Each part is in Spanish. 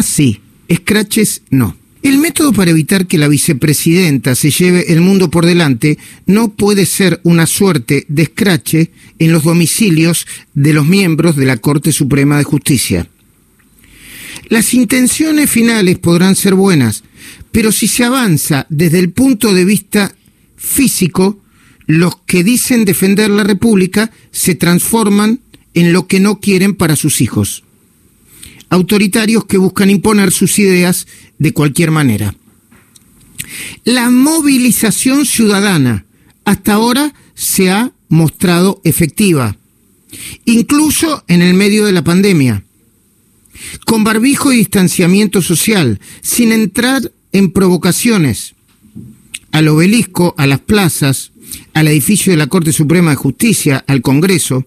Sí, escraches no. El método para evitar que la vicepresidenta se lleve el mundo por delante no puede ser una suerte de escrache en los domicilios de los miembros de la Corte Suprema de Justicia. Las intenciones finales podrán ser buenas, pero si se avanza desde el punto de vista físico, los que dicen defender la República se transforman en lo que no quieren para sus hijos. Autoritarios que buscan imponer sus ideas de cualquier manera. La movilización ciudadana hasta ahora se ha mostrado efectiva, incluso en el medio de la pandemia, con barbijo y distanciamiento social, sin entrar en provocaciones, al obelisco, a las plazas, al edificio de la Corte Suprema de Justicia, al Congreso,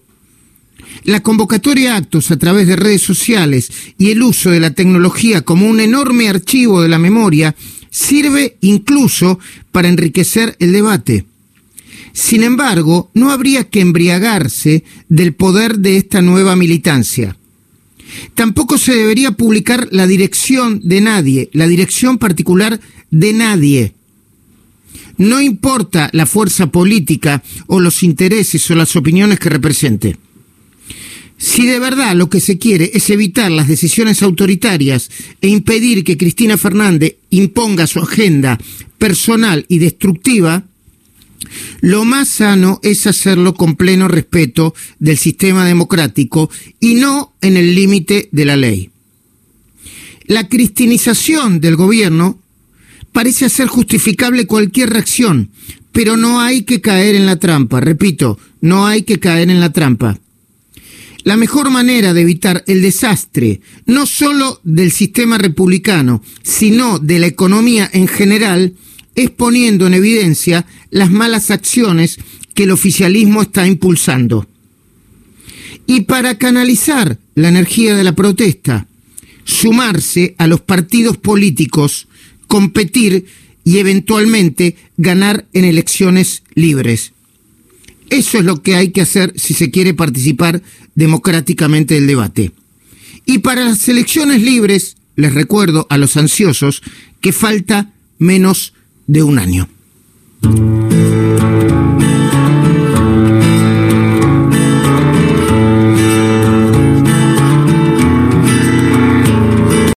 la convocatoria a actos a través de redes sociales y el uso de la tecnología como un enorme archivo de la memoria sirve incluso para enriquecer el debate. Sin embargo, no habría que embriagarse del poder de esta nueva militancia. Tampoco se debería publicar la dirección de nadie, la dirección particular de nadie. No importa la fuerza política o los intereses o las opiniones que represente. Si de verdad lo que se quiere es evitar las decisiones autoritarias e impedir que Cristina Fernández imponga su agenda personal y destructiva, lo más sano es hacerlo con pleno respeto del sistema democrático y no en el límite de la ley. La cristinización del gobierno parece hacer justificable cualquier reacción, pero no hay que caer en la trampa, repito, no hay que caer en la trampa. La mejor manera de evitar el desastre, no solo del sistema republicano, sino de la economía en general, es poniendo en evidencia las malas acciones que el oficialismo está impulsando. Y para canalizar la energía de la protesta, sumarse a los partidos políticos, competir y eventualmente ganar en elecciones libres. Eso es lo que hay que hacer si se quiere participar democráticamente del debate. Y para las elecciones libres, les recuerdo a los ansiosos que falta menos de un año.